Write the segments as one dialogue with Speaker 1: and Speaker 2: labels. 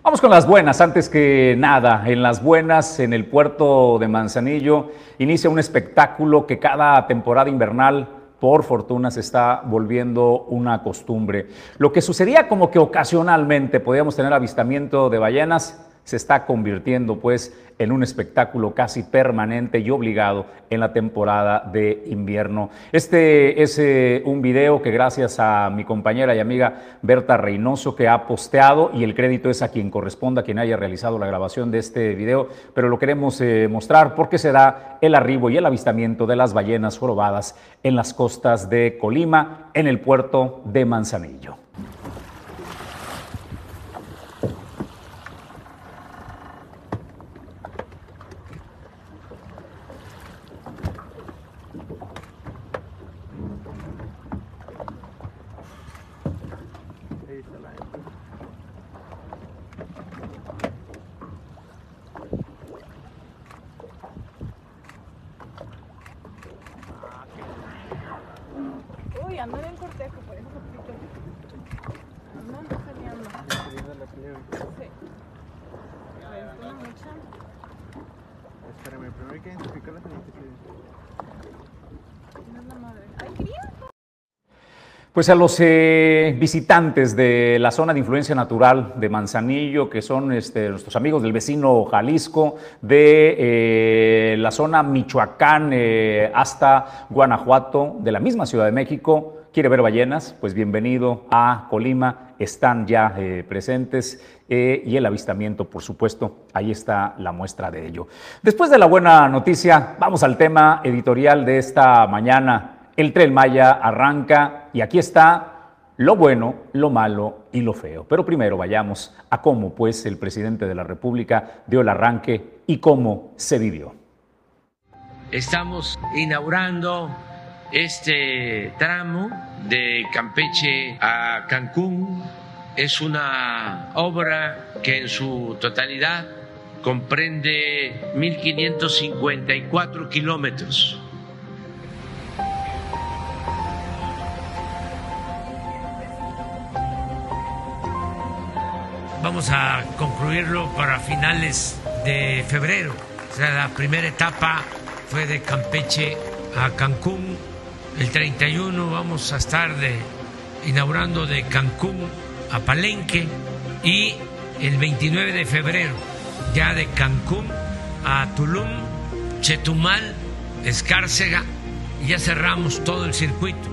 Speaker 1: Vamos con las buenas, antes que nada, en las buenas, en el puerto de Manzanillo, inicia un espectáculo que cada temporada invernal por fortuna se está volviendo una costumbre. Lo que sucedía como que ocasionalmente podíamos tener avistamiento de ballenas, se está convirtiendo pues en un espectáculo casi permanente y obligado en la temporada de invierno. Este es eh, un video que gracias a mi compañera y amiga Berta Reynoso que ha posteado y el crédito es a quien corresponda, a quien haya realizado la grabación de este video, pero lo queremos eh, mostrar porque se da el arribo y el avistamiento de las ballenas jorobadas en las costas de Colima, en el puerto de Manzanillo.
Speaker 2: Uy, andan en cortejo, por eso poquito. Andan peleando. Sí. A ver, es una mucha.
Speaker 3: Espérame, primero hay que identificar las identidades.
Speaker 2: ¿Quién es la madre? ¡Ay, cría!
Speaker 1: Pues a los eh, visitantes de la zona de influencia natural de Manzanillo, que son este, nuestros amigos del vecino Jalisco, de eh, la zona Michoacán eh, hasta Guanajuato, de la misma Ciudad de México, quiere ver ballenas, pues bienvenido a Colima, están ya presentes y el avistamiento, por supuesto, ahí está la muestra de ello. Después de la buena noticia, vamos al tema editorial de esta mañana. El tren Maya arranca y aquí está lo bueno, lo malo y lo feo. Pero primero vayamos a cómo pues el presidente de la República dio el arranque y cómo se vivió.
Speaker 4: Estamos inaugurando este tramo de Campeche a Cancún. Es una obra que en su totalidad comprende 1.554 kilómetros. Vamos a concluirlo para finales de febrero. O sea, la primera etapa fue de Campeche a Cancún. El 31 vamos a estar inaugurando de Cancún a Palenque y el 29 de febrero ya de Cancún a Tulum, Chetumal, Escárcega y ya cerramos todo el circuito.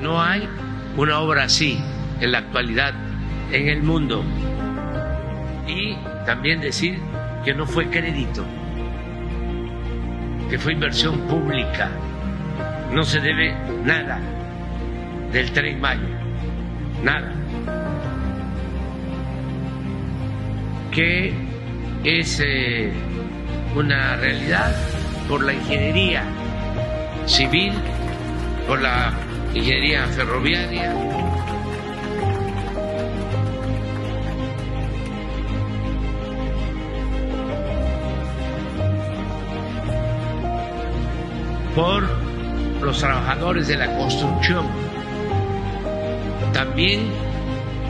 Speaker 4: No hay una obra así en la actualidad en el mundo. Y también decir que no fue crédito, que fue inversión pública. No se debe nada del tren Maya, nada. Que es eh, una realidad por la ingeniería civil, por la ingeniería ferroviaria, por los trabajadores de la construcción. También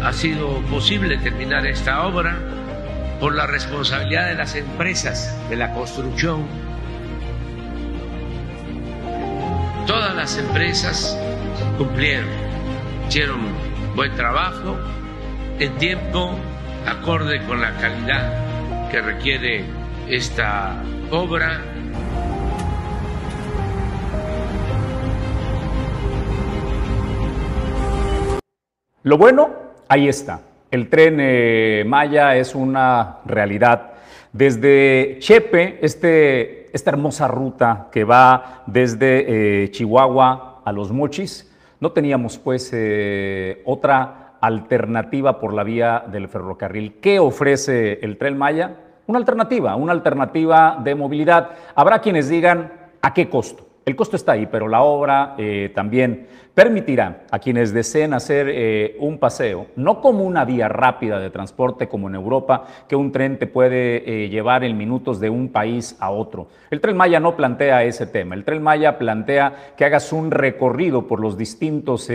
Speaker 4: ha sido posible terminar esta obra por la responsabilidad de las empresas de la construcción. Todas las empresas cumplieron, hicieron buen trabajo en tiempo acorde con la calidad que requiere esta obra
Speaker 1: Lo bueno, ahí está. El tren eh, Maya es una realidad. Desde Chepe, este, esta hermosa ruta que va desde eh, Chihuahua a Los Mochis, no teníamos pues eh, otra alternativa por la vía del ferrocarril. ¿Qué ofrece el tren Maya? Una alternativa, una alternativa de movilidad. Habrá quienes digan a qué costo. El costo está ahí, pero la obra eh, también permitirá a quienes deseen hacer eh, un paseo, no como una vía rápida de transporte como en Europa, que un tren te puede eh, llevar en minutos de un país a otro. El tren Maya no plantea ese tema. El tren Maya plantea que hagas un recorrido por los distintos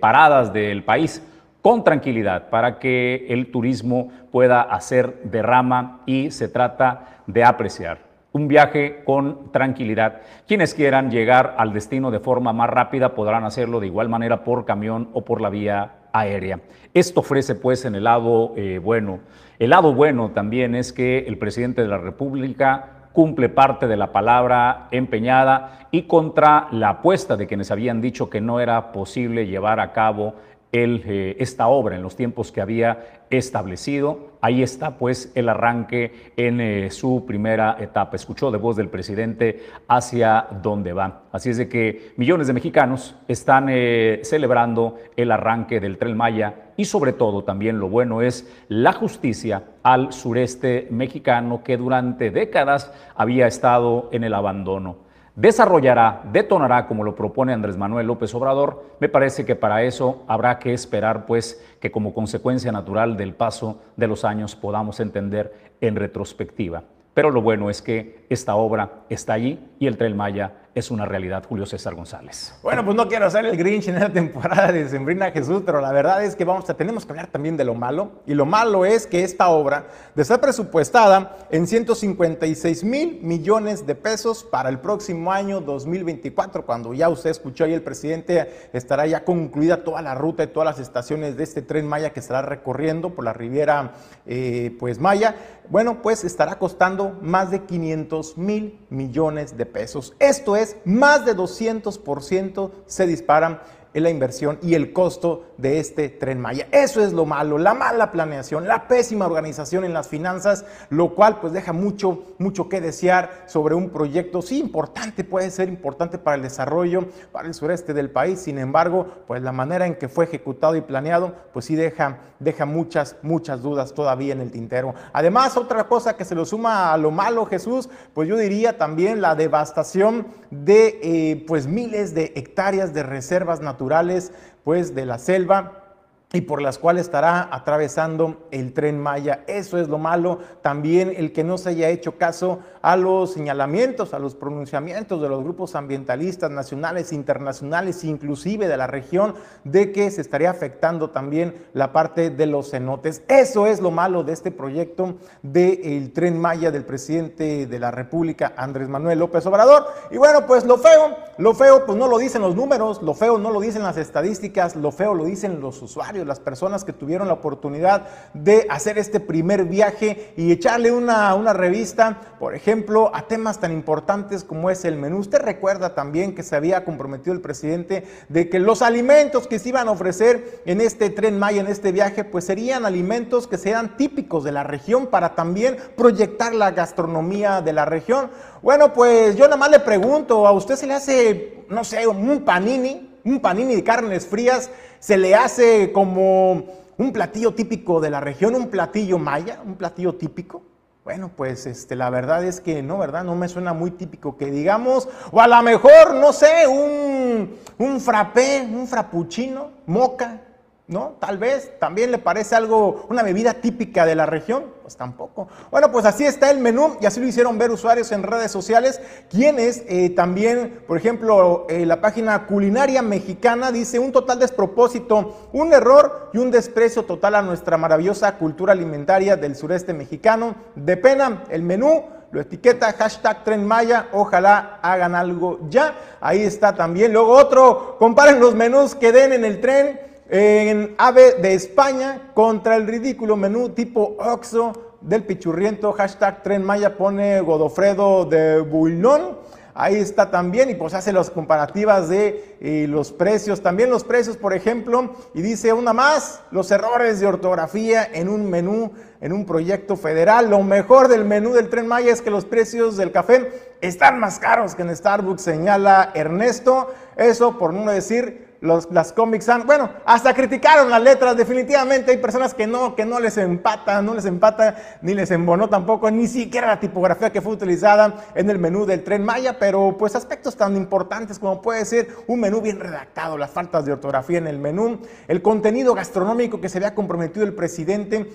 Speaker 1: paradas del país con tranquilidad para que el turismo pueda hacer derrama y se trata de apreciar un viaje con tranquilidad. Quienes quieran llegar al destino de forma más rápida podrán hacerlo de igual manera por camión o por la vía aérea. Esto ofrece pues en el lado eh, bueno. El lado bueno también es que el presidente de la República cumple parte de la palabra empeñada y contra la apuesta de quienes habían dicho que no era posible llevar a cabo eh, esta obra en los tiempos que había establecido. Ahí está pues el arranque en eh, su primera etapa. Escuchó de voz del presidente hacia dónde va. Así es de que millones de mexicanos están eh, celebrando el arranque del tren Maya y sobre todo también lo bueno es la justicia al sureste mexicano que durante décadas había estado en el abandono desarrollará, detonará como lo propone Andrés Manuel López Obrador, me parece que para eso habrá que esperar pues que como consecuencia natural del paso de los años podamos entender en retrospectiva. Pero lo bueno es que esta obra está allí y el Tren Maya es una realidad, Julio César González.
Speaker 5: Bueno, pues no quiero hacer el Grinch en esta temporada de Sembrina Jesús, pero la verdad es que vamos a, tenemos que hablar también de lo malo. Y lo malo es que esta obra, de ser presupuestada en 156 mil millones de pesos para el próximo año 2024, cuando ya usted escuchó ahí el presidente, estará ya concluida toda la ruta y todas las estaciones de este tren Maya que estará recorriendo por la Riviera eh, pues Maya. Bueno, pues estará costando más de 500 mil millones de pesos. Esto es más de 200% se disparan la inversión y el costo de este tren Maya. Eso es lo malo, la mala planeación, la pésima organización en las finanzas, lo cual pues deja mucho, mucho que desear sobre un proyecto, sí importante, puede ser importante para el desarrollo, para el sureste del país, sin embargo, pues la manera en que fue ejecutado y planeado, pues sí deja, deja muchas, muchas dudas todavía en el tintero. Además, otra cosa que se lo suma a lo malo, Jesús, pues yo diría también la devastación de eh, pues miles de hectáreas de reservas naturales pues de la selva y por las cuales estará atravesando el tren Maya. Eso es lo malo. También el que no se haya hecho caso a los señalamientos, a los pronunciamientos de los grupos ambientalistas nacionales, internacionales, inclusive de la región, de que se estaría afectando también la parte de los cenotes. Eso es lo malo de este proyecto del tren Maya del presidente de la República, Andrés Manuel López Obrador. Y bueno, pues lo feo, lo feo, pues no lo dicen los números, lo feo no lo dicen las estadísticas, lo feo lo dicen los usuarios las personas que tuvieron la oportunidad de hacer este primer viaje y echarle una, una revista, por ejemplo, a temas tan importantes como es el menú. Usted recuerda también que se había comprometido el presidente de que los alimentos que se iban a ofrecer en este tren Maya, en este viaje, pues serían alimentos que sean típicos de la región para también proyectar la gastronomía de la región. Bueno, pues yo nada más le pregunto, ¿a usted se le hace, no sé, un panini? Un panini de carnes frías se le hace como un platillo típico de la región, un platillo maya, un platillo típico. Bueno, pues este, la verdad es que no, ¿verdad? No me suena muy típico que digamos, o a lo mejor, no sé, un, un frappé, un frappuccino, moca, ¿no? Tal vez también le parece algo, una bebida típica de la región, pues tampoco. Bueno, pues así está el menú y así lo hicieron ver usuarios en redes sociales, quienes eh, también, por ejemplo, eh, la página culinaria mexicana dice un total despropósito, un error y un desprecio total a nuestra maravillosa cultura alimentaria del sureste mexicano. De pena, el menú lo etiqueta hashtag Tren Maya, ojalá hagan algo ya. Ahí está también. Luego otro, comparen los menús que den en el tren en AVE de España contra el ridículo menú tipo Oxo del pichurriento, hashtag Tren Maya pone Godofredo de Bullón. Ahí está también y pues hace las comparativas de eh, los precios, también los precios, por ejemplo, y dice una más, los errores de ortografía en un menú, en un proyecto federal. Lo mejor del menú del Tren Maya es que los precios del café están más caros que en Starbucks, señala Ernesto. Eso por no decir las Comic Sans, bueno, hasta criticaron las letras, definitivamente hay personas que no, que no les empata, no les empata, ni les embonó tampoco, ni siquiera la tipografía que fue utilizada en el menú del tren Maya, pero pues aspectos tan importantes como puede ser un menú bien redactado, las faltas de ortografía en el menú, el contenido gastronómico que se había comprometido el presidente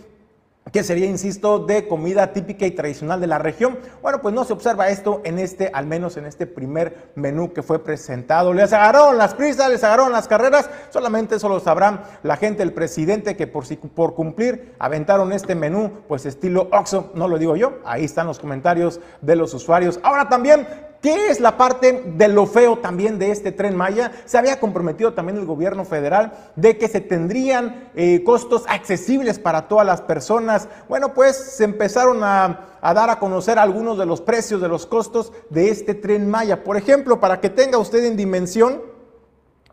Speaker 5: que sería, insisto, de comida típica y tradicional de la región. Bueno, pues no se observa esto en este, al menos en este primer menú que fue presentado. Les agarraron las prisas, les agarraron las carreras, solamente eso lo sabrán la gente, el presidente, que por, por cumplir aventaron este menú, pues estilo Oxxo, no lo digo yo, ahí están los comentarios de los usuarios. Ahora también ¿Qué es la parte de lo feo también de este tren Maya? Se había comprometido también el gobierno federal de que se tendrían eh, costos accesibles para todas las personas. Bueno, pues se empezaron a, a dar a conocer algunos de los precios, de los costos de este tren Maya. Por ejemplo, para que tenga usted en dimensión,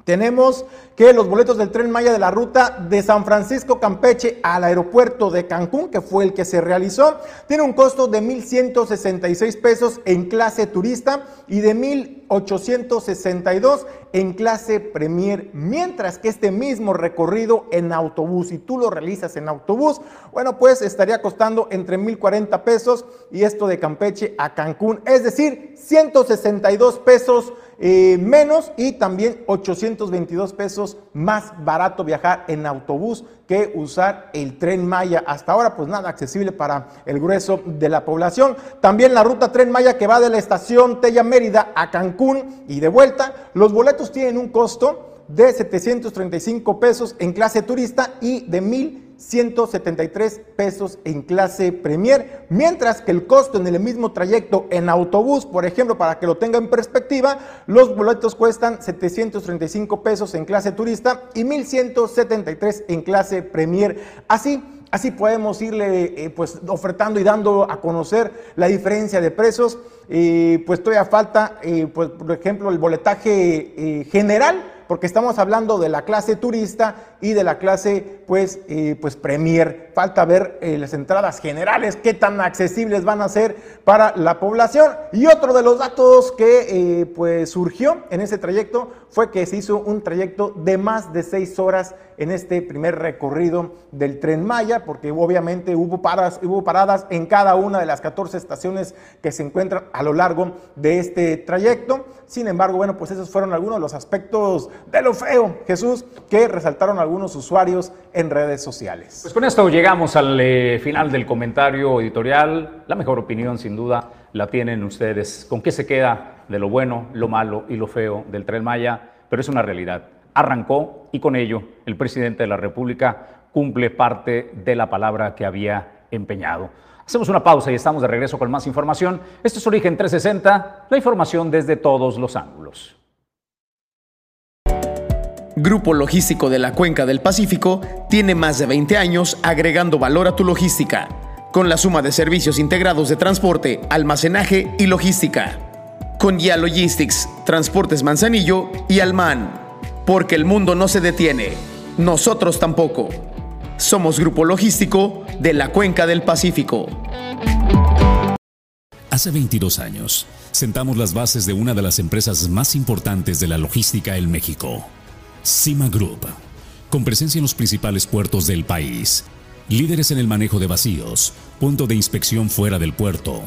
Speaker 5: tenemos que los boletos del tren Maya de la ruta de San Francisco Campeche al aeropuerto de Cancún, que fue el que se realizó, tiene un costo de 1.166 pesos en clase turista y de 1.862 en clase Premier, mientras que este mismo recorrido en autobús, si tú lo realizas en autobús, bueno, pues estaría costando entre 1.040 pesos y esto de Campeche a Cancún, es decir, 162 pesos eh, menos y también 822 pesos más barato viajar en autobús que usar el tren Maya. Hasta ahora, pues nada accesible para el grueso de la población. También la ruta tren Maya que va de la estación Tella Mérida a Cancún y de vuelta. Los boletos tienen un costo de 735 pesos en clase turista y de 1000 173 pesos en clase Premier, mientras que el costo en el mismo trayecto en autobús, por ejemplo, para que lo tenga en perspectiva, los boletos cuestan 735 pesos en clase turista y 1173 en clase Premier. Así, así podemos irle eh, pues ofertando y dando a conocer la diferencia de precios. Eh, pues todavía falta, eh, pues, por ejemplo, el boletaje general porque estamos hablando de la clase turista y de la clase pues, eh, pues premier. Falta ver eh, las entradas generales, qué tan accesibles van a ser para la población. Y otro de los datos que eh, pues surgió en ese trayecto fue que se hizo un trayecto de más de seis horas en este primer recorrido del tren Maya, porque obviamente hubo paradas, hubo paradas en cada una de las 14 estaciones que se encuentran a lo largo de este trayecto. Sin embargo, bueno, pues esos fueron algunos de los aspectos de lo feo, Jesús, que resaltaron algunos usuarios en redes sociales.
Speaker 1: Pues con esto llegamos al eh, final del comentario editorial. La mejor opinión, sin duda, la tienen ustedes. ¿Con qué se queda de lo bueno, lo malo y lo feo del tren Maya? Pero es una realidad arrancó y con ello el presidente de la República cumple parte de la palabra que había empeñado. Hacemos una pausa y estamos de regreso con más información. Esto es Origen 360, la información desde todos los ángulos.
Speaker 6: Grupo Logístico de la Cuenca del Pacífico tiene más de 20 años agregando valor a tu logística, con la suma de servicios integrados de transporte, almacenaje y logística. Con Ya Logistics, Transportes Manzanillo y Alman porque el mundo no se detiene, nosotros tampoco. Somos Grupo Logístico de la Cuenca del Pacífico.
Speaker 7: Hace 22 años, sentamos las bases de una de las empresas más importantes de la logística en México, Cima Group, con presencia en los principales puertos del país, líderes en el manejo de vacíos, punto de inspección fuera del puerto,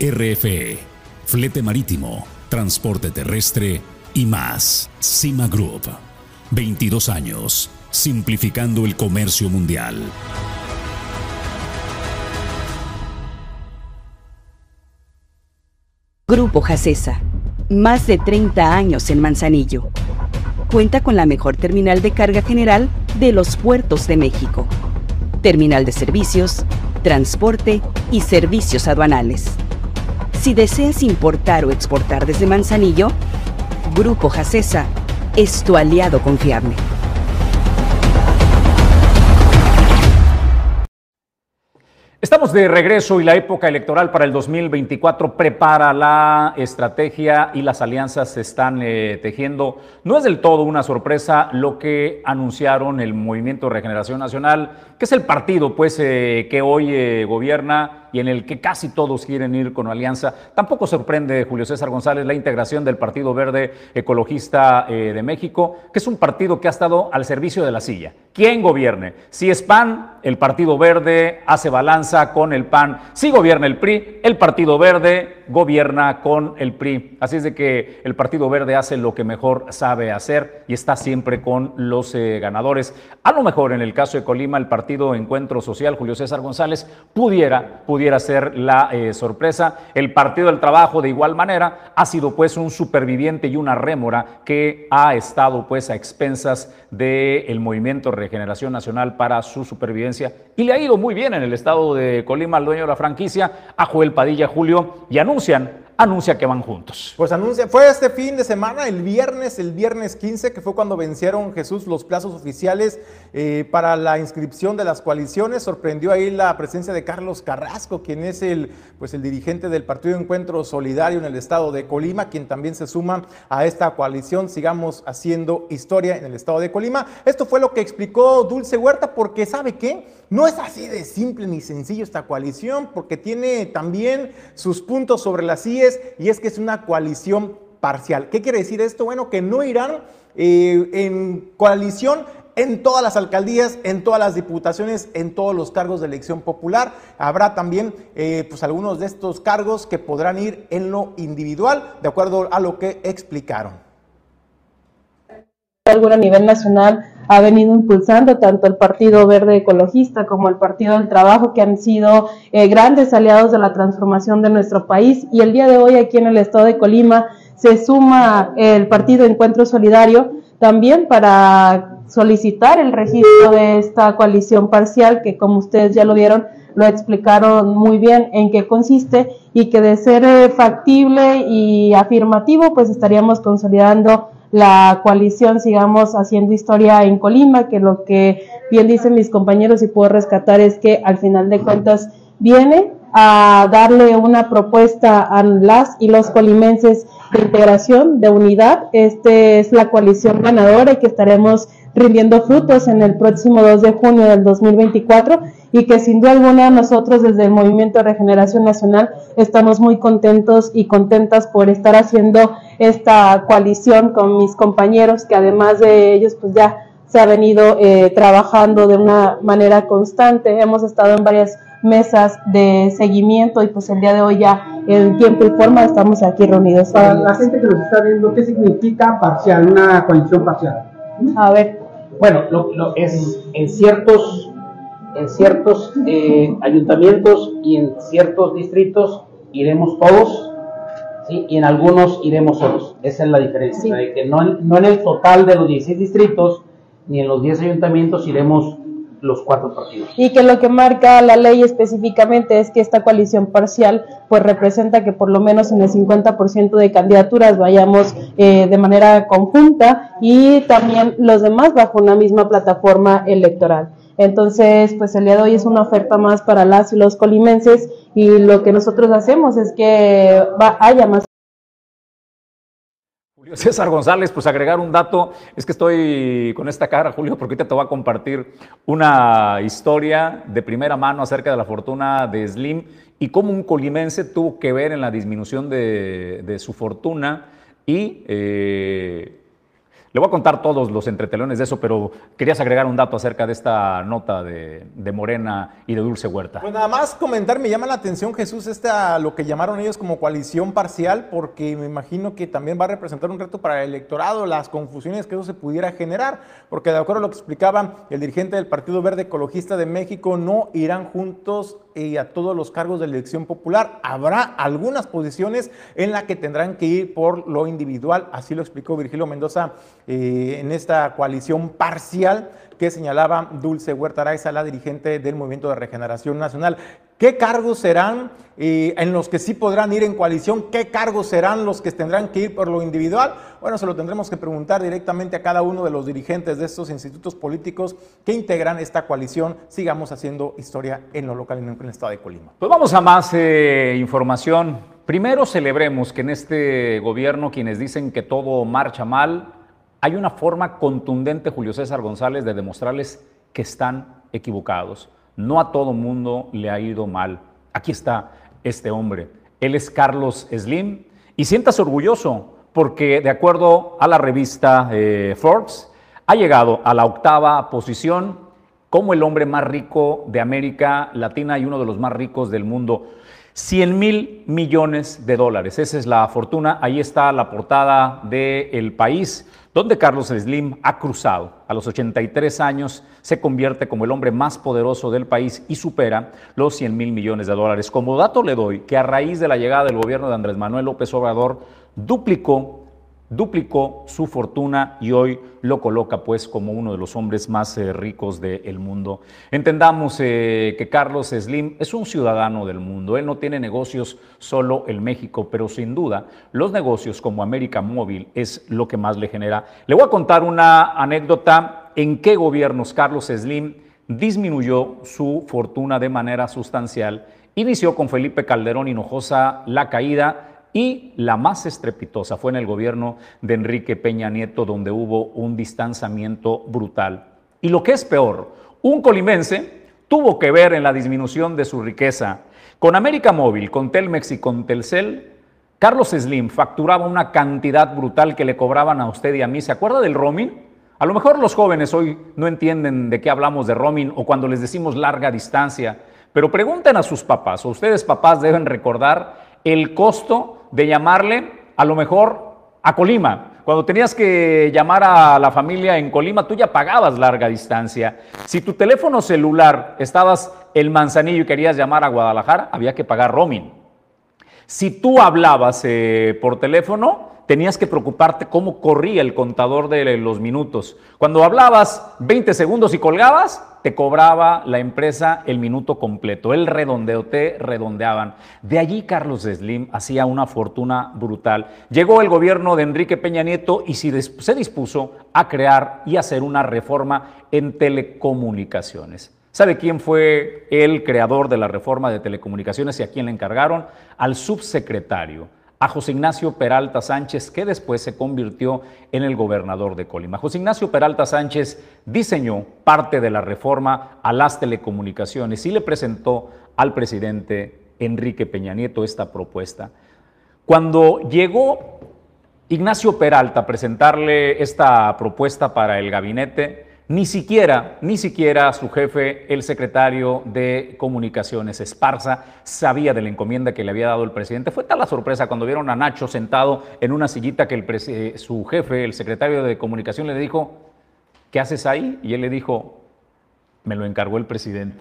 Speaker 7: RFE, flete marítimo, transporte terrestre y más. Cima Group 22 años, simplificando el comercio mundial.
Speaker 8: Grupo Jacesa, más de 30 años en Manzanillo. Cuenta con la mejor terminal de carga general de los puertos de México. Terminal de servicios, transporte y servicios aduanales. Si deseas importar o exportar desde Manzanillo, Grupo Jacesa es tu aliado confiable.
Speaker 1: Estamos de regreso y la época electoral para el 2024 prepara la estrategia y las alianzas se están eh, tejiendo. No es del todo una sorpresa lo que anunciaron el Movimiento de Regeneración Nacional, que es el partido pues, eh, que hoy eh, gobierna y en el que casi todos quieren ir con alianza. Tampoco sorprende, Julio César González, la integración del Partido Verde Ecologista eh, de México, que es un partido que ha estado al servicio de la silla. ¿Quién gobierne? Si es PAN, el Partido Verde hace balanza con el PAN. Si gobierna el PRI, el Partido Verde gobierna con el PRI. Así es de que el Partido Verde hace lo que mejor sabe hacer y está siempre con los eh, ganadores. A lo mejor en el caso de Colima, el Partido Encuentro Social, Julio César González, pudiera, pudiera ser la eh, sorpresa. El Partido del Trabajo, de igual manera, ha sido pues un superviviente y una rémora que ha estado pues a expensas del movimiento Regeneración Nacional para su supervivencia y le ha ido muy bien en el estado de Colima al dueño de la franquicia, a Joel Padilla Julio, y pengungsian. Anuncia que van juntos.
Speaker 5: Pues anuncia, fue este fin de semana, el viernes, el viernes 15, que fue cuando vencieron Jesús los plazos oficiales eh, para la inscripción de las coaliciones. Sorprendió ahí la presencia de Carlos Carrasco, quien es el, pues el dirigente del Partido Encuentro Solidario en el estado de Colima, quien también se suma a esta coalición. Sigamos haciendo historia en el estado de Colima. Esto fue lo que explicó Dulce Huerta, porque ¿sabe qué? No es así de simple ni sencillo esta coalición, porque tiene también sus puntos sobre las Y es que es una coalición parcial. ¿Qué quiere decir esto? Bueno, que no irán eh, en coalición en todas las alcaldías, en todas las diputaciones, en todos los cargos de elección popular. Habrá también eh, pues algunos de estos cargos que podrán ir en lo individual, de acuerdo a lo que explicaron.
Speaker 9: A nivel nacional ha venido impulsando tanto el Partido Verde Ecologista como el Partido del Trabajo, que han sido eh, grandes aliados de la transformación de nuestro país. Y el día de hoy aquí en el estado de Colima se suma el Partido Encuentro Solidario también para solicitar el registro de esta coalición parcial que como ustedes ya lo vieron lo explicaron muy bien en qué consiste y que de ser eh, factible y afirmativo pues estaríamos consolidando la coalición sigamos haciendo historia en Colima, que lo que bien dicen mis compañeros y puedo rescatar es que al final de cuentas viene a darle una propuesta a las y los colimenses de integración, de unidad. Este es la coalición ganadora y que estaremos rindiendo frutos en el próximo 2 de junio del 2024 y que sin duda alguna nosotros desde el Movimiento de Regeneración Nacional estamos muy contentos y contentas por estar haciendo esta coalición con mis compañeros que además de ellos pues ya se ha venido eh, trabajando de una manera constante. Hemos estado en varias mesas de seguimiento y pues el día de hoy ya en tiempo y forma estamos aquí reunidos.
Speaker 10: Para la gente que nos está viendo, ¿qué significa parcial, una coalición parcial?
Speaker 9: A ver,
Speaker 11: bueno, lo, es en ciertos, en ciertos eh, ayuntamientos y en ciertos distritos iremos todos, ¿sí? y en algunos iremos solos. Esa es la diferencia, de que no, no en el total de los 16 distritos ni en los 10 ayuntamientos iremos los cuatro partidos.
Speaker 9: Y que lo que marca la ley específicamente es que esta coalición parcial pues representa que por lo menos en el 50% de candidaturas vayamos eh, de manera conjunta y también los demás bajo una misma plataforma electoral. Entonces, pues el día de hoy es una oferta más para las y los colimenses y lo que nosotros hacemos es que haya más.
Speaker 1: César González, pues agregar un dato, es que estoy con esta cara, Julio, porque ahorita te voy a compartir una historia de primera mano acerca de la fortuna de Slim y cómo un colimense tuvo que ver en la disminución de, su fortuna y eh, le voy a contar todos los entretelones de eso, pero querías agregar un dato acerca de esta nota de, Morena y de Dulce Huerta.
Speaker 5: Pues nada más comentar, me llama la atención Jesús, esta, lo que llamaron ellos como coalición parcial, porque me imagino que también va a representar un reto para el electorado, las confusiones que eso se pudiera generar, porque de acuerdo a lo que explicaba el dirigente del Partido Verde Ecologista de México, no irán juntos y a todos los cargos de elección popular. Habrá algunas posiciones en las que tendrán que ir por lo individual, así lo explicó Virgilio Mendoza eh, en esta coalición parcial que señalaba Dulce Huerta Araiza, la dirigente del Movimiento de Regeneración Nacional. ¿Qué cargos serán en los que sí podrán ir en coalición? ¿Qué cargos serán los que tendrán que ir por lo individual? Bueno, se lo tendremos que preguntar directamente a cada uno de los dirigentes de estos institutos políticos que integran esta coalición. Sigamos haciendo historia en lo local en el estado de Colima.
Speaker 1: Pues vamos a más eh, información. Primero celebremos que en este gobierno quienes dicen que todo marcha mal, hay una forma contundente, Julio César González, de demostrarles que están equivocados. No a todo mundo le ha ido mal. Aquí está este hombre. Él es Carlos Slim y siéntase orgulloso porque de acuerdo a la revista eh, Forbes, ha llegado a la octava posición como el hombre más rico de América Latina y uno de los más ricos del mundo. 100 mil millones de dólares. Esa es la fortuna. Ahí está la portada de El País, donde Carlos Slim ha cruzado. A los 83 años se convierte como el hombre más poderoso del país y supera los 100 mil millones de dólares. Como dato le doy que a raíz de la llegada del gobierno de Andrés Manuel López Obrador, duplicó duplicó su fortuna y hoy lo coloca pues como uno de los hombres más eh, ricos del mundo. Entendamos eh, que Carlos Slim es un ciudadano del mundo, él no tiene negocios solo en México, pero sin duda los negocios como América Móvil es lo que más le genera. Le voy a contar una anécdota en qué gobiernos Carlos Slim disminuyó su fortuna de manera sustancial. Inició con Felipe Calderón Hinojosa la caída y la más estrepitosa fue en el gobierno de Enrique Peña Nieto, donde hubo un distanciamiento brutal. Y lo que es peor, un colimense tuvo que ver en la disminución de su riqueza. Con América Móvil, con Telmex y con Telcel, Carlos Slim facturaba una cantidad brutal que le cobraban a usted y a mí. ¿Se acuerda del roaming? A lo mejor los jóvenes hoy no entienden de qué hablamos de roaming o cuando les decimos larga distancia, pero pregunten a sus papás, o ustedes papás deben recordar el costo de llamarle a lo mejor a Colima. Cuando tenías que llamar a la familia en Colima, tú ya pagabas larga distancia. Si tu teléfono celular estabas en Manzanillo y querías llamar a Guadalajara, había que pagar roaming. Si tú hablabas eh, por teléfono, tenías que preocuparte cómo corría el contador de los minutos. Cuando hablabas 20 segundos y colgabas, te cobraba la empresa el minuto completo. El redondeo, te redondeaban. De allí Carlos Slim hacía una fortuna brutal. Llegó el gobierno de Enrique Peña Nieto y se dispuso a crear y hacer una reforma en telecomunicaciones. ¿Sabe quién fue el creador de la reforma de telecomunicaciones y a quién le encargaron? Al subsecretario a José Ignacio Peralta Sánchez, que después se convirtió en el gobernador de Colima. José Ignacio Peralta Sánchez diseñó parte de la reforma a las telecomunicaciones y le presentó al presidente Enrique Peña Nieto esta propuesta. Cuando llegó Ignacio Peralta a presentarle esta propuesta para el gabinete, ni siquiera, ni siquiera su jefe, el secretario de Comunicaciones, Esparza, sabía de la encomienda que le había dado el presidente. Fue tal la sorpresa cuando vieron a Nacho sentado en una sillita que eh, su jefe, el secretario de Comunicación, le dijo, ¿qué haces ahí? Y él le dijo, me lo encargó el presidente.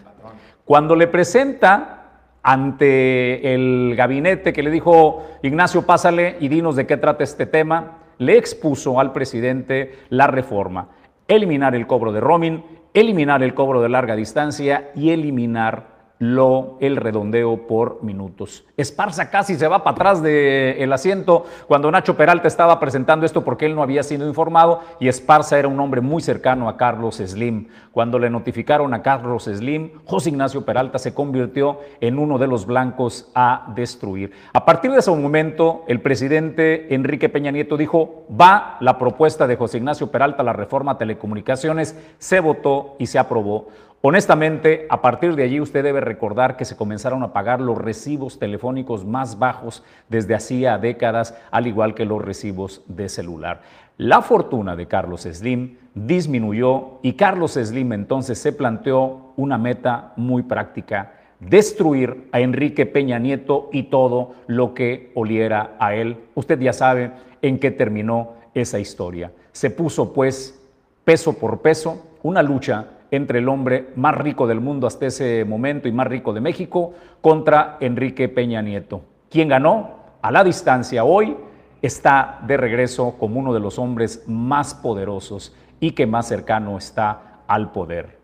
Speaker 1: Cuando le presenta ante el gabinete que le dijo, Ignacio, pásale y dinos de qué trata este tema, le expuso al presidente la reforma eliminar el cobro de roaming, eliminar el cobro de larga distancia y eliminar lo, el redondeo por minutos. Esparza casi se va para atrás del asiento cuando Nacho Peralta estaba presentando esto porque él no había sido informado y Esparza era un hombre muy cercano a Carlos Slim. Cuando le notificaron a Carlos Slim, José Ignacio Peralta se convirtió en uno de los blancos a destruir. A partir de ese momento, el presidente Enrique Peña Nieto dijo, va la propuesta de José Ignacio Peralta, la reforma a telecomunicaciones, se votó y se aprobó. Honestamente, a partir de allí usted debe recordar que se comenzaron a pagar los recibos telefónicos más bajos desde hacía décadas, al igual que los recibos de celular. La fortuna de Carlos Slim disminuyó y Carlos Slim entonces se planteó una meta muy práctica, destruir a Enrique Peña Nieto y todo lo que oliera a él. Usted ya sabe en qué terminó esa historia. Se puso pues peso por peso una lucha entre el hombre más rico del mundo hasta ese momento y más rico de México contra Enrique Peña Nieto. ¿Quién ganó? A la distancia hoy está de regreso como uno de los hombres más poderosos y que más cercano está al poder.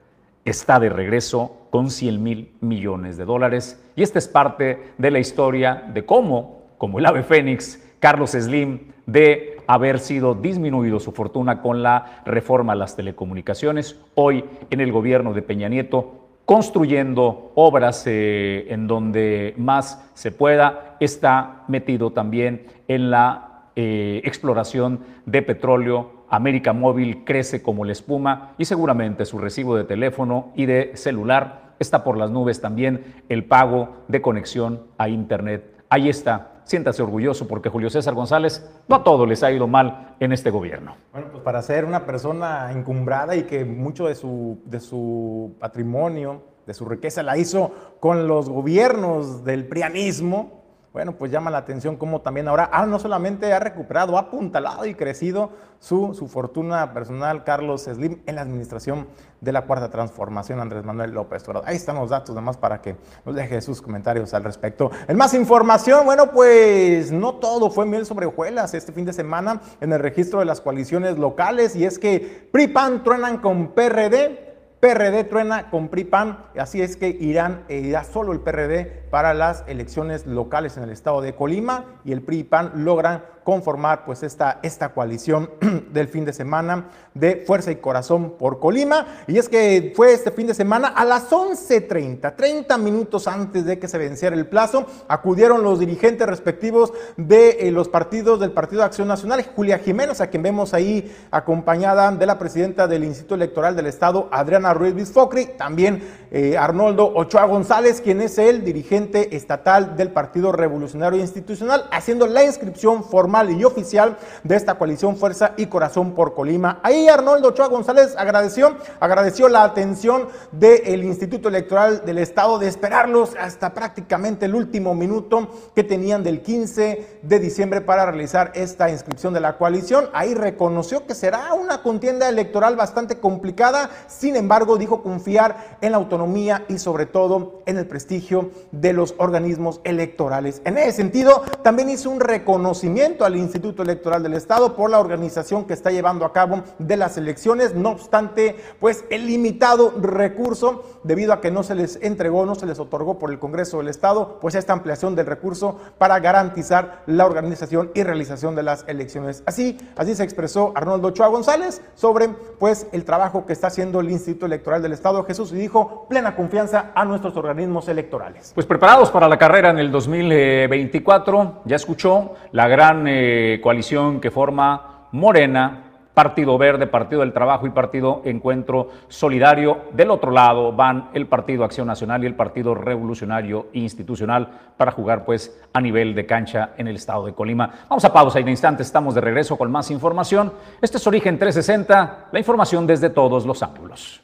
Speaker 1: Está de regreso con 100 mil millones de dólares y esta es parte de la historia de cómo, como el ave fénix, Carlos Slim, de haber sido disminuido su fortuna con la reforma a las telecomunicaciones. Hoy en el gobierno de Peña Nieto construyendo obras eh, en donde más se pueda, está metido también en la eh, exploración de petróleo. América Móvil crece como la espuma y seguramente su recibo de teléfono y de celular está por las nubes también el pago de conexión a Internet. Ahí está siéntase orgulloso porque Julio César González no a todo les ha ido mal en este gobierno.
Speaker 5: Bueno, pues para ser una persona encumbrada y que mucho de su, de su patrimonio de su riqueza la hizo con los gobiernos del prianismo, bueno, pues llama la atención cómo también ahora ah, no solamente ha recuperado, ha apuntalado y crecido su, su fortuna personal Carlos Slim en la administración de la Cuarta Transformación Andrés Manuel López Obrador. Ahí están los datos demás para que nos deje sus comentarios al respecto. En más información, bueno, pues no todo fue miel sobre hojuelas este fin de semana en el registro de las coaliciones locales y es que PRI-PAN truenan con PRD PRD truena con PRI-PAN, así es que irán, eh, irá solo el PRD para las elecciones locales en el estado de Colima y el PRI-PAN logran conformar pues esta, esta coalición del fin de semana de Fuerza y Corazón por Colima. Y es que fue este fin de semana a las 11.30, 30 minutos antes de que se venciera el plazo, acudieron los dirigentes respectivos de eh, los partidos del Partido de Acción Nacional, Julia Jiménez, a quien vemos ahí acompañada de la presidenta del Instituto Electoral del Estado, Adriana Ruiz Bisfocri, también eh, Arnoldo Ochoa González, quien es el dirigente estatal del Partido Revolucionario Institucional, haciendo la inscripción formal y oficial de esta coalición Fuerza y Corazón por Colima. Ahí Arnoldo Ochoa González agradeció, agradeció la atención del Instituto Electoral del Estado de esperarlos hasta prácticamente el último minuto que tenían del 15 de diciembre para realizar esta inscripción de la coalición. Ahí reconoció que será una contienda electoral bastante complicada, sin embargo dijo confiar en la autonomía y sobre todo en el prestigio de los organismos electorales. En ese sentido, también hizo un reconocimiento al Instituto Electoral del Estado por la organización que está llevando a cabo de las elecciones. No obstante, pues el limitado recurso, debido a que no se les entregó, no se les otorgó por el Congreso del Estado, pues esta ampliación del recurso para garantizar la organización y realización de las elecciones. Así, así se expresó Arnoldo Ochoa González sobre pues el trabajo que está haciendo el Instituto Electoral del Estado Jesús y dijo plena confianza a nuestros organismos electorales.
Speaker 1: Pues preparados para la carrera en el 2024, ya escuchó la gran eh, coalición que forma Morena, Partido Verde, Partido del Trabajo y Partido Encuentro Solidario. Del otro lado van el Partido Acción Nacional y el Partido Revolucionario Institucional para jugar pues a nivel de cancha en el estado de Colima. Vamos a pausa y de instante estamos de regreso con más información. Este es Origen 360, la información desde todos los ángulos.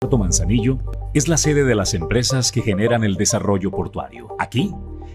Speaker 7: Puerto Manzanillo es la sede de las empresas que generan el desarrollo portuario. Aquí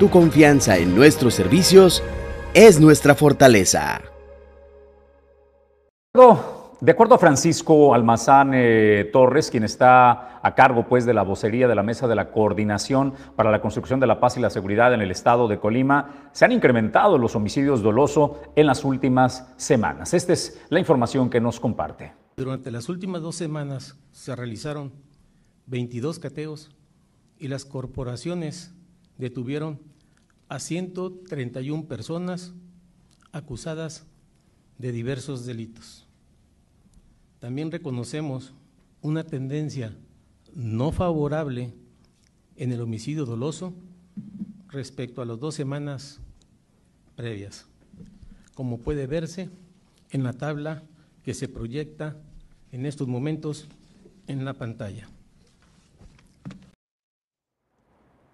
Speaker 12: Tu confianza en nuestros servicios es nuestra fortaleza.
Speaker 1: De acuerdo a Francisco Almazán eh, Torres, quien está a cargo pues, de la vocería de la Mesa de la Coordinación para la Construcción de la Paz y la Seguridad en el estado de Colima, se han incrementado los homicidios doloso en las últimas semanas. Esta es la información que nos comparte.
Speaker 13: Durante las últimas dos semanas se realizaron 22 cateos y las corporaciones detuvieron a 131 personas acusadas de diversos delitos. También reconocemos una tendencia no favorable en el homicidio doloso respecto a las dos semanas previas, como puede verse en la tabla que se proyecta en estos momentos en la pantalla.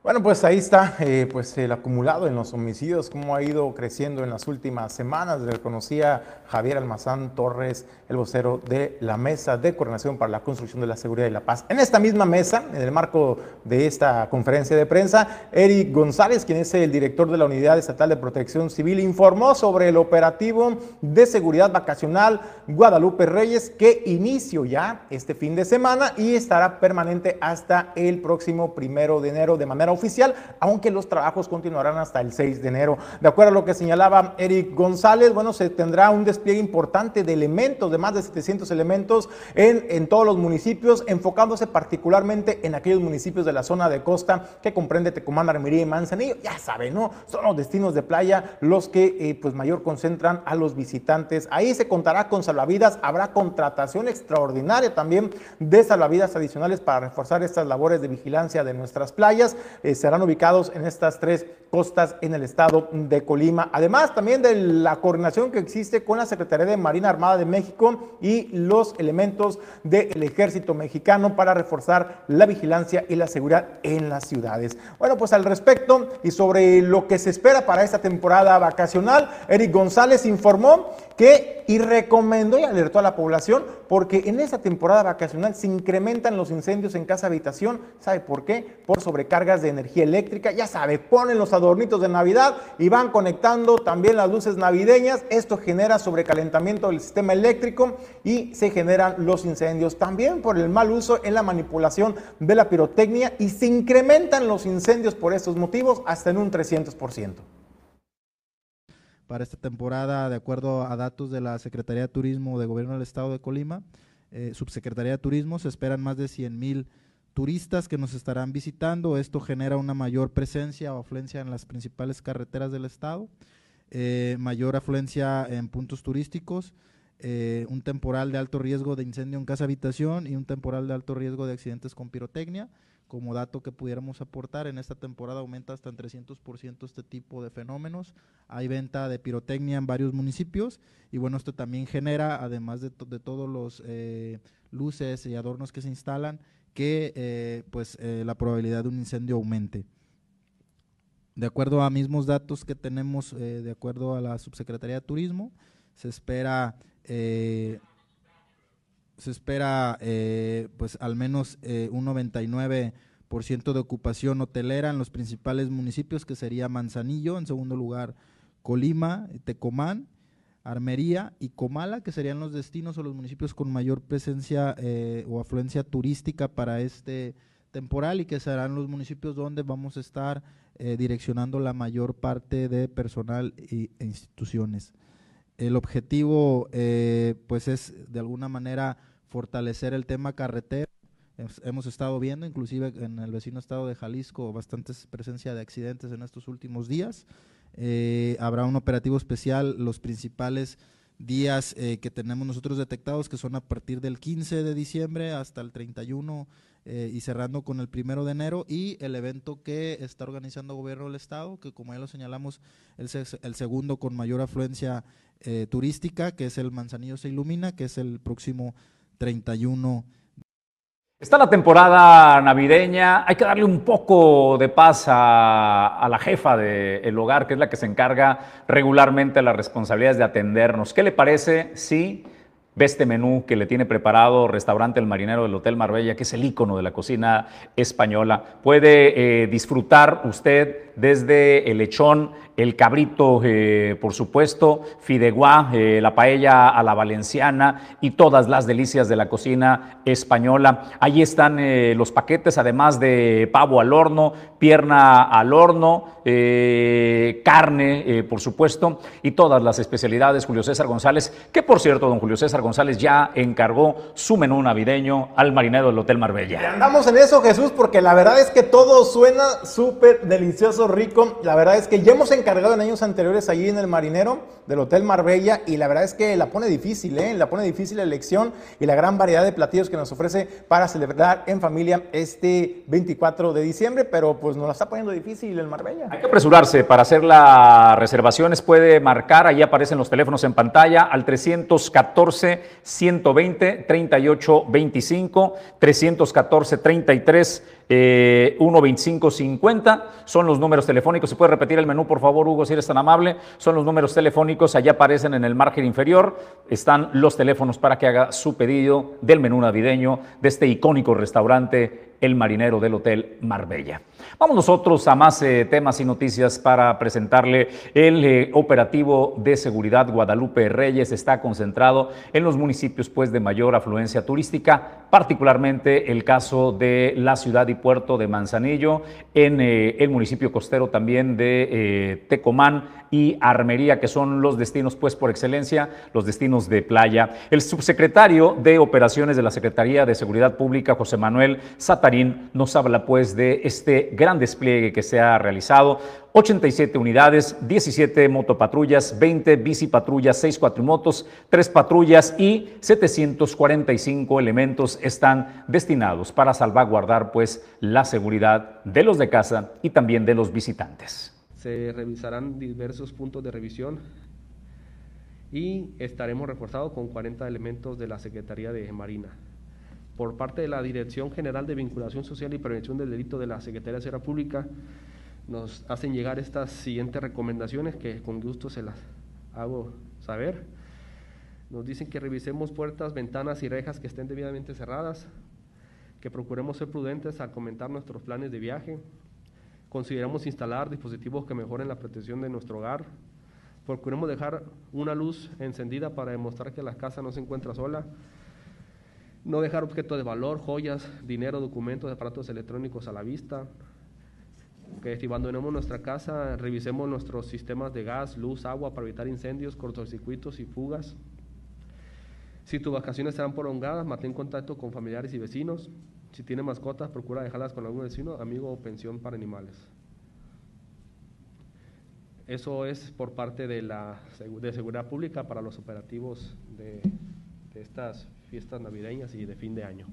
Speaker 5: Bueno, pues ahí está eh, pues el acumulado en los homicidios, cómo ha ido creciendo en las últimas semanas. Le reconocía Javier Almazán Torres, el vocero de la Mesa de Coordinación para la Construcción de la Seguridad y la Paz. En esta misma mesa, en el marco de esta conferencia de prensa, Eric González, quien es el director de la Unidad Estatal de Protección Civil, informó sobre el operativo de seguridad vacacional Guadalupe Reyes, que inició ya este fin de semana y estará permanente hasta el próximo primero de enero de manera oficial, aunque los trabajos continuarán hasta el 6 de enero. De acuerdo a lo que señalaba Eric González, bueno, se tendrá un despliegue importante de elementos, de más de 700 elementos en, todos los municipios, enfocándose particularmente en aquellos municipios de la zona de costa que comprende Tecumán, Armería y Manzanillo. Ya saben, ¿no? Son los destinos de playa los que eh, pues mayor concentran a los visitantes. Ahí se contará con salvavidas, habrá contratación extraordinaria también de salvavidas adicionales para reforzar estas labores de vigilancia de nuestras playas. Eh, serán ubicados en estas tres costas en el estado de Colima. Además, también de la coordinación que existe con la Secretaría de Marina Armada de México y los elementos del ejército mexicano para reforzar la vigilancia y la seguridad en las ciudades. Bueno, pues al respecto y sobre lo que se espera para esta temporada vacacional, Eric González informó que y recomendó y alertó a la población porque en esta temporada vacacional se incrementan los incendios en casa habitación. ¿Sabe por qué? Por sobrecargas de energía eléctrica. Ya sabe, ponen los adornitos de Navidad y van conectando también las luces navideñas. Esto genera sobrecalentamiento del sistema eléctrico y se generan los incendios. También por el mal uso en la manipulación de la pirotecnia y se incrementan los incendios por estos motivos hasta en un 300%
Speaker 3: para esta temporada, de acuerdo a datos de la Secretaría de Turismo de Gobierno del Estado de Colima, eh, Subsecretaría de Turismo, se esperan más de 100 mil turistas que nos estarán visitando. Esto genera una mayor presencia o afluencia en las principales carreteras del Estado, eh, mayor afluencia en puntos turísticos, eh, un temporal de alto riesgo de incendio en casa habitación y un temporal de alto riesgo de accidentes con pirotecnia como dato que pudiéramos aportar, en esta temporada aumenta hasta en 300% este tipo de fenómenos. Hay venta de pirotecnia en varios municipios y bueno, esto también genera, además de, de todos los eh, luces y adornos que se instalan, que eh, pues eh, la probabilidad de un incendio aumente. De acuerdo a mismos datos que tenemos, de acuerdo a la Subsecretaría de Turismo, se espera se espera eh, pues al menos eh, un 99% de ocupación hotelera en los principales municipios, que sería Manzanillo, en segundo lugar Colima, Tecomán, Armería y Comala, que serían los destinos o los municipios con mayor presencia eh, o afluencia turística para este temporal y que serán los municipios donde vamos a estar direccionando la mayor parte de personal e instituciones. El objetivo, eh, pues, es de alguna manera fortalecer el tema carretera. Hemos estado viendo, inclusive en el vecino estado de Jalisco, bastante presencia de accidentes en estos últimos días. Eh, habrá un operativo especial los principales días eh, que tenemos nosotros detectados, que son a partir del 15 de diciembre hasta el 31 eh, y cerrando con el primero de enero, y el evento que está organizando el gobierno del estado, que como ya lo señalamos, es el segundo con mayor afluencia eh, turística, que es el Manzanillo se ilumina, que es el próximo 31
Speaker 1: Está la temporada navideña, hay que darle un poco de paz a, la jefa del hogar, que es la que se encarga regularmente de las responsabilidades de atendernos. ¿Qué le parece si ve este menú que le tiene preparado Restaurante El Marinero del Hotel Marbella, que es el icono de la cocina española? Puede eh, disfrutar usted desde el lechón, el cabrito, eh, por supuesto, fideuá, eh, la paella a la valenciana y todas las delicias de la cocina española. Allí están eh, los paquetes, además de pavo al horno, pierna al horno, carne, por supuesto, y todas las especialidades. Julio César González, que por cierto, don Julio César González ya encargó su menú navideño al marinero del Hotel Marbella.
Speaker 5: Andamos en eso, Jesús, porque la verdad es que todo suena súper delicioso, rico. La verdad es que ya hemos encargado en años anteriores allí en el Marinero del Hotel Marbella y la verdad es que la pone difícil, ¿eh? la pone difícil la elección y la gran variedad de platillos que nos ofrece para celebrar en familia este 24 de diciembre, pero pues nos la está poniendo difícil el Marbella.
Speaker 1: Hay que apresurarse para hacer las reservaciones, puede marcar, ahí aparecen los teléfonos en pantalla al 314 120 38 25, 314 33 eh, 12550 son los números telefónicos. ¿Se puede repetir el menú, por favor, Hugo, si eres tan amable? Son los números telefónicos, allá aparecen en el margen inferior. Están los teléfonos para que haga su pedido del menú navideño de este icónico restaurante el marinero del Hotel Marbella. Vamos nosotros a más eh, temas y noticias para presentarle el eh, operativo de seguridad Guadalupe Reyes. Está concentrado en los municipios pues, de mayor afluencia turística, particularmente el caso de la ciudad y puerto de Manzanillo, en eh, el municipio costero también de Tecomán y Armería, que son los destinos pues por excelencia, los destinos de playa. El subsecretario de Operaciones de la Secretaría de Seguridad Pública, José Manuel Sata nos habla pues de este gran despliegue que se ha realizado. 87 unidades, 17 motopatrullas, 20 bicipatrullas, 6 cuatrimotos, 3 patrullas y 745 elementos están destinados para salvaguardar pues la seguridad de los de casa y también de los visitantes.
Speaker 14: Se revisarán diversos puntos de revisión y estaremos reforzados con 40 elementos de la Secretaría de Marina por parte de la Dirección General de Vinculación Social y Prevención del Delito de la Secretaría de Seguridad Pública, nos hacen llegar estas siguientes recomendaciones que con gusto se las hago saber. Nos dicen que revisemos puertas, ventanas y rejas que estén debidamente cerradas, que procuremos ser prudentes al comentar nuestros planes de viaje, consideramos instalar dispositivos que mejoren la protección de nuestro hogar, procuremos dejar una luz encendida para demostrar que la casa no se encuentra sola, no dejar objetos de valor, joyas, dinero, documentos, aparatos electrónicos a la vista. Que si abandonemos nuestra casa, revisemos nuestros sistemas de gas, luz, agua para evitar incendios, cortocircuitos y fugas. Si tus vacaciones serán prolongadas, mantén contacto con familiares y vecinos. Si tienes mascotas, procura dejarlas con algún vecino, amigo o pensión para animales. Eso es por parte de la de seguridad pública para los operativos de, estas fiestas navideñas y de fin de año.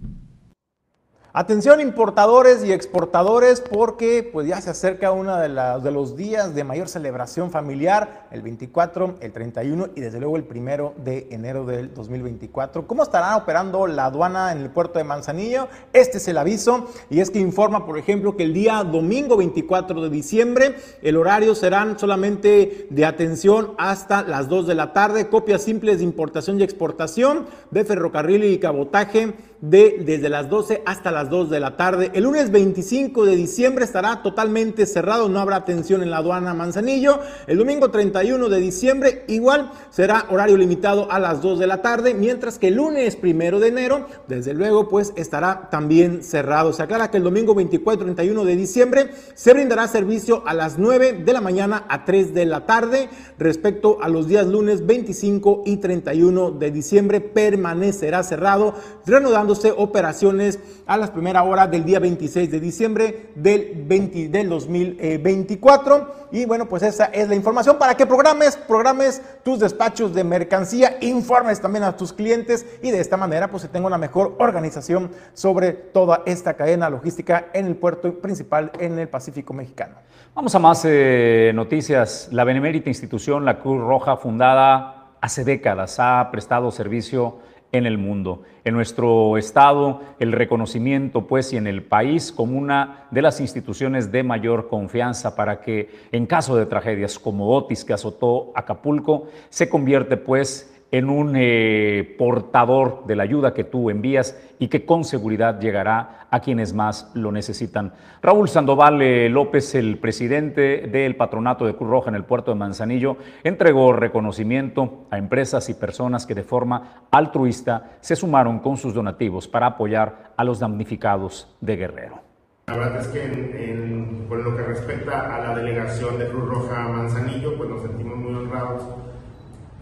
Speaker 5: Atención importadores y exportadores porque pues ya se acerca uno de, los días de mayor celebración familiar, el 24, el 31 y desde luego el primero de enero del 2024. ¿Cómo estará operando la aduana en el puerto de Manzanillo? Este es el aviso y es que informa, por ejemplo, que el día domingo 24 de diciembre el horario serán solamente de atención hasta las 2 de la tarde, copias simples de importación y exportación de ferrocarril y cabotaje de desde las 12 hasta las 2 de la tarde. El lunes 25 de diciembre estará totalmente cerrado, no habrá atención en la aduana Manzanillo. El domingo 31 de diciembre igual será horario limitado a las 2 de la tarde, mientras que el lunes 1 de enero, desde luego, pues estará también cerrado. Se aclara que el domingo 24 31 de diciembre se brindará servicio a las 9 de la mañana a 3 de la tarde. Respecto a los días lunes 25 y 31 de diciembre permanecerá cerrado, reanudando operaciones a las primera hora del día 26 de diciembre del, 20, del 2024. Y bueno, pues esa es la información para que programes, programes tus despachos de mercancía, informes también a tus clientes y de esta manera pues se tenga una mejor organización sobre toda esta cadena logística en el puerto principal en el Pacífico mexicano.
Speaker 1: Vamos a más eh, noticias. La benemérita institución La Cruz Roja, fundada hace décadas, ha prestado servicio en el mundo. En nuestro estado, el reconocimiento, pues, y en el país como una de las instituciones de mayor confianza para que en caso de tragedias como Otis que azotó Acapulco, se convierte, pues, en un eh, portador de la ayuda que tú envías y que con seguridad llegará a quienes más lo necesitan. Raúl Sandoval eh, López, el presidente del patronato de Cruz Roja en el puerto de Manzanillo, entregó reconocimiento a empresas y personas que de forma altruista se sumaron con sus donativos para apoyar a los damnificados de Guerrero.
Speaker 15: La verdad es que en, lo que respecta a la delegación de Cruz Roja Manzanillo, pues nos sentimos muy honrados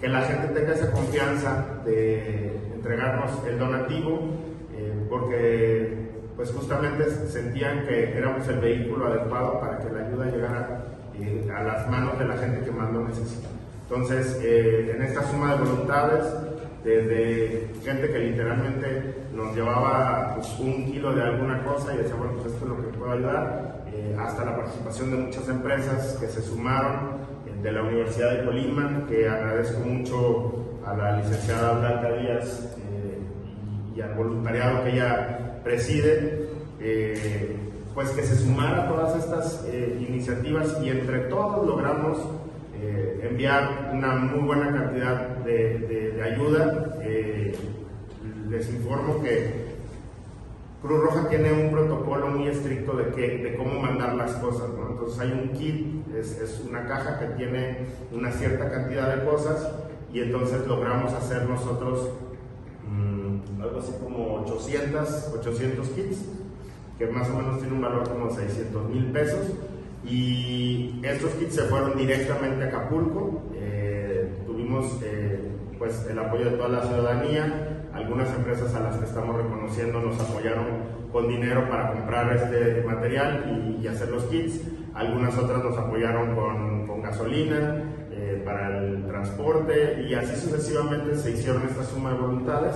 Speaker 15: que la gente tenga esa confianza de entregarnos el donativo, eh, porque pues justamente sentían que éramos el vehículo adecuado para que la ayuda llegara eh, a las manos de la gente que más lo necesita. Entonces, eh, en esta suma de voluntades, desde gente que literalmente nos llevaba pues, un kilo de alguna cosa y decía, bueno, pues esto es lo que puedo ayudar, hasta la participación de muchas empresas que se sumaron de la Universidad de Colima, que agradezco mucho a la licenciada Blanca Díaz eh, y, al voluntariado que ella preside, eh, pues que se sumara a todas estas eh, iniciativas y entre todos logramos enviar una muy buena cantidad de, de ayuda. les informo que Cruz Roja tiene un protocolo muy estricto de, que, de cómo mandar las cosas. Entonces hay un kit, es, una caja que tiene una cierta cantidad de cosas y entonces logramos hacer nosotros mm, algo así como 800, 800 kits, que más o menos tiene un valor como 600 mil pesos. Y estos kits se fueron directamente a Acapulco. Eh, tuvimos eh, pues el apoyo de toda la ciudadanía, algunas empresas a las que estamos reconociendo nos apoyaron con dinero para comprar este material y, hacer los kits. Algunas otras nos apoyaron con, con gasolina eh, para el transporte y así sucesivamente se hicieron esta suma de voluntades.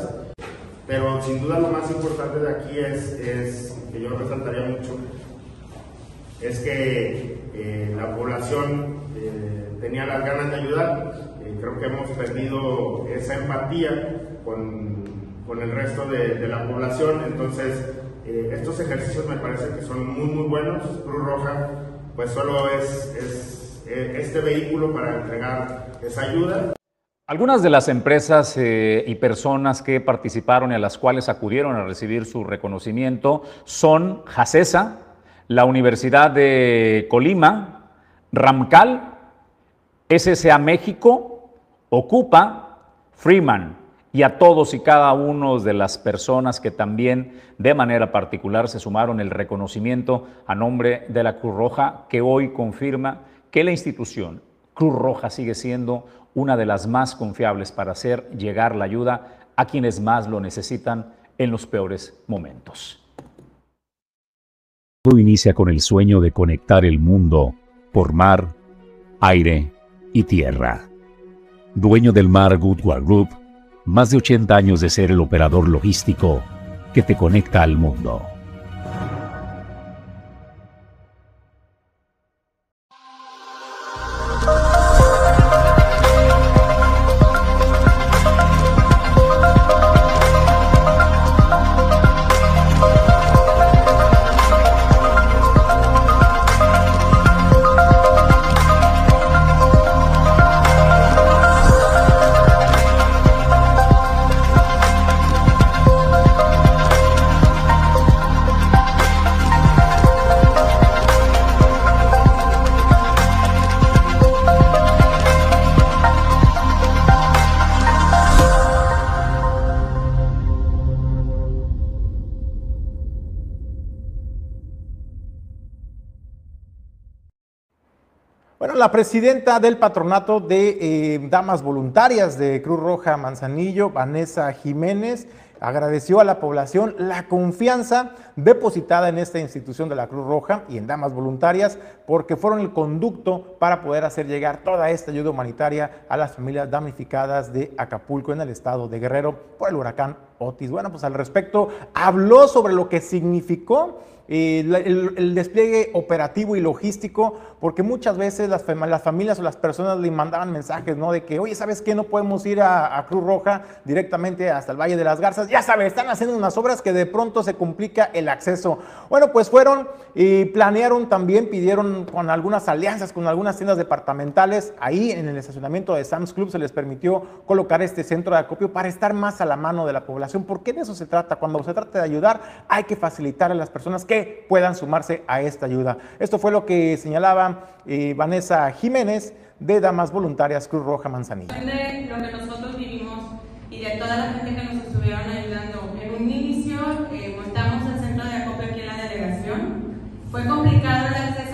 Speaker 15: Pero sin duda lo más importante de aquí es, es que yo resaltaría mucho, es que eh, la población eh, tenía las ganas de ayudar. creo que hemos perdido esa empatía con, con el resto de, de, la población. Entonces, eh, estos ejercicios me parece que son muy, muy buenos. Cruz Roja, pues solo es, eh, este vehículo para entregar esa ayuda.
Speaker 1: Algunas de las empresas eh, y personas que participaron y a las cuales acudieron a recibir su reconocimiento son Jacesa, la Universidad de Colima, Ramcal, SSA México, Ocupa, Freeman, y a todos y cada uno de las personas que también de manera particular se sumaron el reconocimiento a nombre de la Cruz Roja, que hoy confirma que la institución Cruz Roja sigue siendo una de las más confiables para hacer llegar la ayuda a quienes más lo necesitan en los peores momentos.
Speaker 7: Todo inicia con el sueño de conectar el mundo por mar, aire y tierra. Dueño del mar Goodward Group, más de 80 años de ser el operador logístico que te conecta al mundo.
Speaker 5: La presidenta del patronato de eh, damas voluntarias de Cruz Roja Manzanillo, Vanessa Jiménez, agradeció a la población la confianza depositada en esta institución de la Cruz Roja y en damas voluntarias porque fueron el conducto para poder hacer llegar toda esta ayuda humanitaria a las familias damnificadas de Acapulco en el estado de Guerrero por el huracán Otis. Bueno, pues al respecto habló sobre lo que significó eh, el, despliegue operativo y logístico, porque muchas veces las, familias o las personas le mandaban mensajes, ¿no? De que, oye, ¿sabes qué? No podemos ir a, a, Cruz Roja directamente hasta el Valle de las Garzas. Ya sabes, están haciendo unas obras que de pronto se complica el acceso. Bueno, pues fueron y planearon también, pidieron con algunas alianzas, con algunas tiendas departamentales, ahí en el estacionamiento de Sam's Club se les permitió colocar este centro de acopio para estar más a la mano de la población, porque de eso se trata. Cuando se trata de ayudar, hay que facilitar a las personas que puedan sumarse a esta ayuda. Esto fue lo que señalaba eh, Vanessa Jiménez de Damas Voluntarias Cruz Roja Manzanillo.
Speaker 16: De lo que nosotros vivimos y de toda la gente que nos estuvieron ayudando. En un inicio eh, montamos el centro de acopio aquí en la delegación. Fue complicado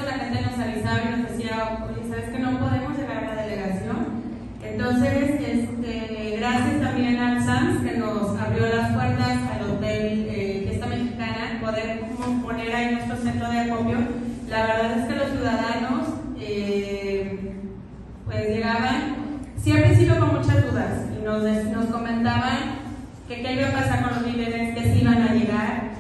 Speaker 16: la gente nos avisaba y nos decía, oye, ¿sabes que no podemos llegar a la delegación? Entonces, este, gracias también al SAMS que nos abrió las puertas al hotel eh, Fiesta Mexicana, poder poner ahí nuestro centro La verdad es que los ciudadanos eh, pues llegaban, siempre principio con muchas dudas y nos, nos comentaban que qué iba a pasar con los líderes, que se iban a llegar,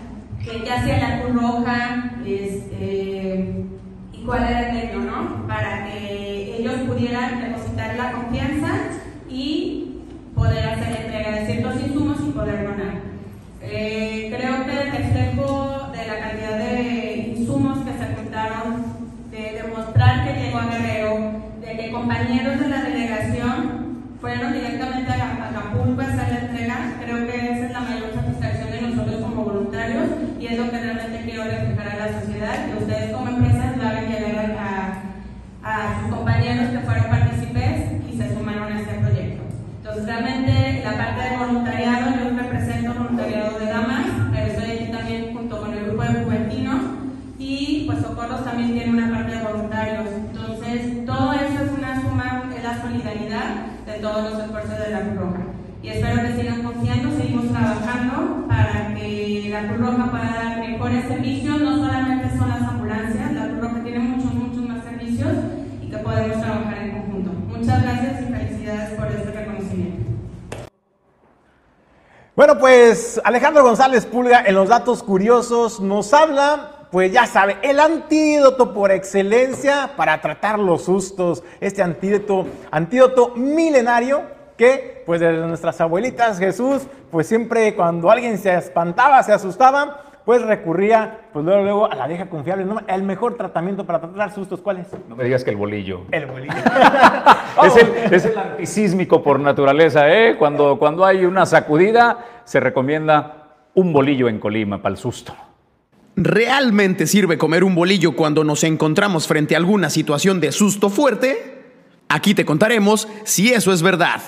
Speaker 16: que ya hacía la Cruz Roja este, y cuál era el medio, ¿no? Para que ellos pudieran depositar la confianza y poder hacer entrega de ciertos insumos y poder donar. Eh, creo que el reflejo de la cantidad de insumos que se juntaron, de demostrar que llegó a Guerrero, de que compañeros de la delegación fueron directamente a Acapulco a hacer la entrega, creo que esa es la mayor satisfacción de nosotros como voluntarios y es lo que realmente quiero reflejar a la sociedad, que ustedes como empresas lo hagan llegar a, a sus compañeros que fueron partícipes y se sumaron a este proyecto. Entonces realmente la parte de voluntariado, yo represento voluntariado de damas, pero estoy aquí también junto con el grupo de juventinos y pues Socorros también tiene una parte de voluntarios. Entonces todo eso es una suma, es la solidaridad de todos los esfuerzos de la Cruz Roja. Y espero que sigan confiando, seguimos trabajando para que la Cruz Roja pueda dar mejores servicios, no solamente son las ambulancias, la Cruz Roja tiene muchos, muchos más servicios y que podemos trabajar en conjunto. Muchas gracias y felicidades por este reconocimiento.
Speaker 5: Bueno, pues Alejandro González Pulga en los datos curiosos nos habla, pues ya sabe, el antídoto por excelencia para tratar los sustos, este antídoto, antídoto milenario que pues de nuestras abuelitas Jesús, pues siempre cuando alguien se espantaba, se asustaba, pues recurría pues luego, luego a la vieja confiable. ¿no? El mejor tratamiento para tratar sustos, ¿cuál es?
Speaker 1: No me digas que el bolillo.
Speaker 5: El bolillo.
Speaker 1: es, el, es el antisísmico por naturaleza, ¿eh? Cuando, cuando hay una sacudida, se recomienda un bolillo en Colima para el susto.
Speaker 6: ¿Realmente sirve comer un bolillo cuando nos encontramos frente a alguna situación de susto fuerte? Aquí te contaremos si eso es verdad.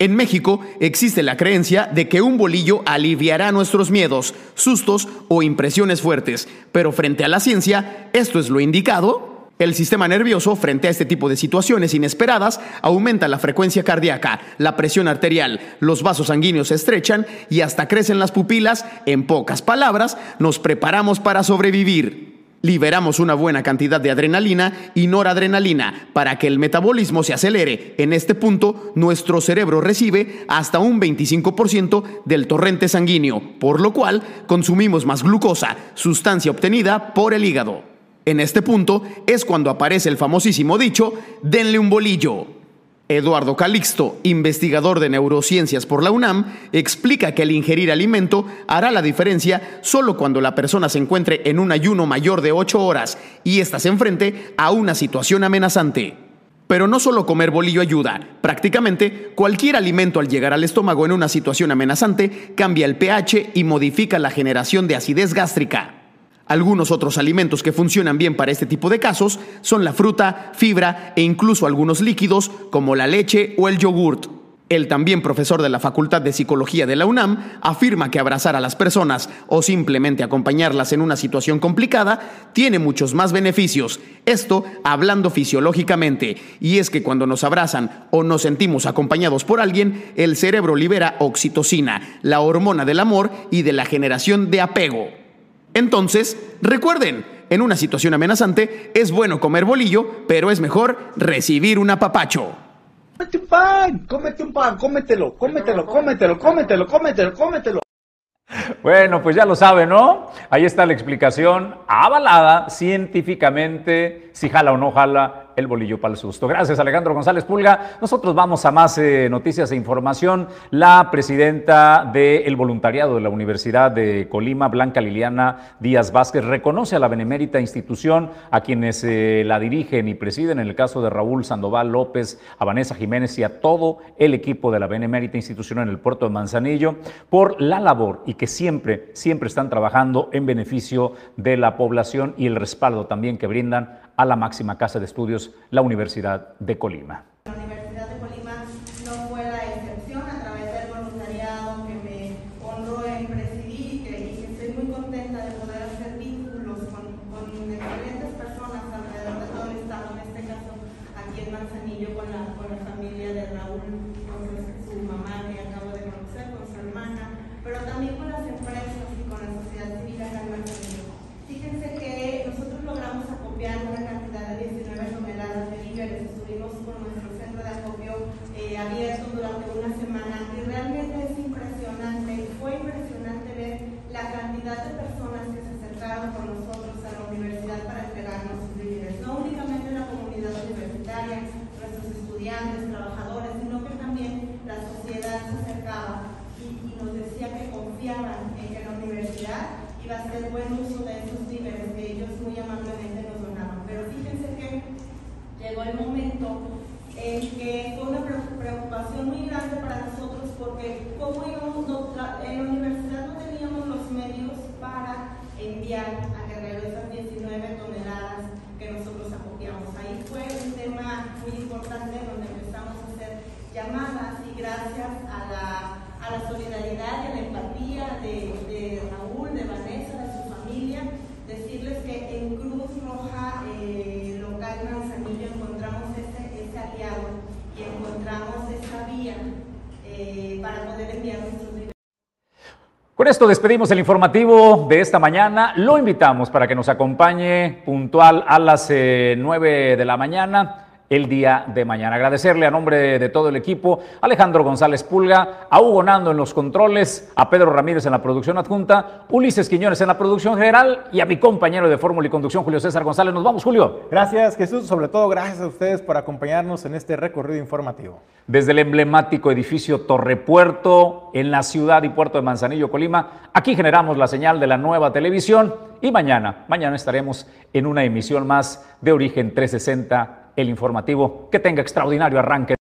Speaker 6: En México existe la creencia de que un bolillo aliviará nuestros miedos, sustos o impresiones fuertes, pero frente a la ciencia, ¿esto es lo indicado? El sistema nervioso, frente a este tipo de situaciones inesperadas, aumenta la frecuencia cardíaca, la presión arterial, los vasos sanguíneos se estrechan y hasta crecen las pupilas. En pocas palabras, nos preparamos para sobrevivir. Liberamos una buena cantidad de adrenalina y noradrenalina para que el metabolismo se acelere. En este punto, nuestro cerebro recibe hasta un 25% del torrente sanguíneo, por lo cual consumimos más glucosa, sustancia obtenida por el hígado. En este punto es cuando aparece el famosísimo dicho, denle un bolillo. Eduardo Calixto, investigador de neurociencias por la UNAM, explica que el ingerir alimento hará la diferencia solo cuando la persona se encuentre en un ayuno mayor de 8 horas y ésta se enfrente a una situación amenazante. Pero no solo comer bolillo ayuda, prácticamente cualquier alimento al llegar al estómago en una situación amenazante cambia el pH y modifica la generación de acidez gástrica. Algunos otros alimentos que funcionan bien para este tipo de casos son la fruta, fibra e incluso algunos líquidos como la leche o el yogurt. El también profesor de la Facultad de Psicología de la UNAM afirma que abrazar a las personas o simplemente acompañarlas en una situación complicada tiene muchos más beneficios. Esto hablando fisiológicamente. Y es que cuando nos abrazan o nos sentimos acompañados por alguien, el cerebro libera oxitocina, la hormona del amor y de la generación de apego. Entonces, recuerden, en una situación amenazante es bueno comer bolillo, pero es mejor recibir un apapacho.
Speaker 17: Cómete un pan, cómete un pan, cómetelo, cómetelo, cómetelo, cómetelo, cómetelo, cómetelo.
Speaker 18: Bueno, pues ya lo sabe, ¿no? Ahí está la explicación avalada científicamente, si jala o no jala el bolillo para el susto. Gracias, Alejandro González Pulga. Nosotros vamos a más eh, noticias e información. La presidenta del voluntariado de la Universidad de Colima, Blanca Liliana Díaz Vázquez, reconoce a la benemérita institución, a quienes eh, la dirigen y presiden, en el caso de Raúl Sandoval López, a Vanessa Jiménez y a todo el equipo de la benemérita institución en el puerto de Manzanillo, por la labor y que siempre, siempre están trabajando en beneficio de la población y el respaldo también que brindan a la máxima casa de estudios, la Universidad de Colima. ser buenos Con esto despedimos el informativo de esta mañana. Lo invitamos para que nos acompañe puntual a las 9 eh, de la mañana el día de mañana. Agradecerle a nombre de todo el equipo, Alejandro González Pulga, a Hugo Nando en los controles, a Pedro Ramírez en la producción adjunta, Ulises Quiñones en la producción general y a mi compañero de fórmula y conducción, Julio César González. Nos vamos, Julio.
Speaker 5: Gracias, Jesús. Sobre todo, gracias a ustedes por acompañarnos en este recorrido informativo.
Speaker 18: Desde el emblemático edificio Torre Puerto, en la ciudad y puerto de Manzanillo, Colima, aquí generamos la señal de la nueva televisión y mañana, mañana estaremos en una emisión más de Origen 360 el informativo. Que tenga extraordinario arranque.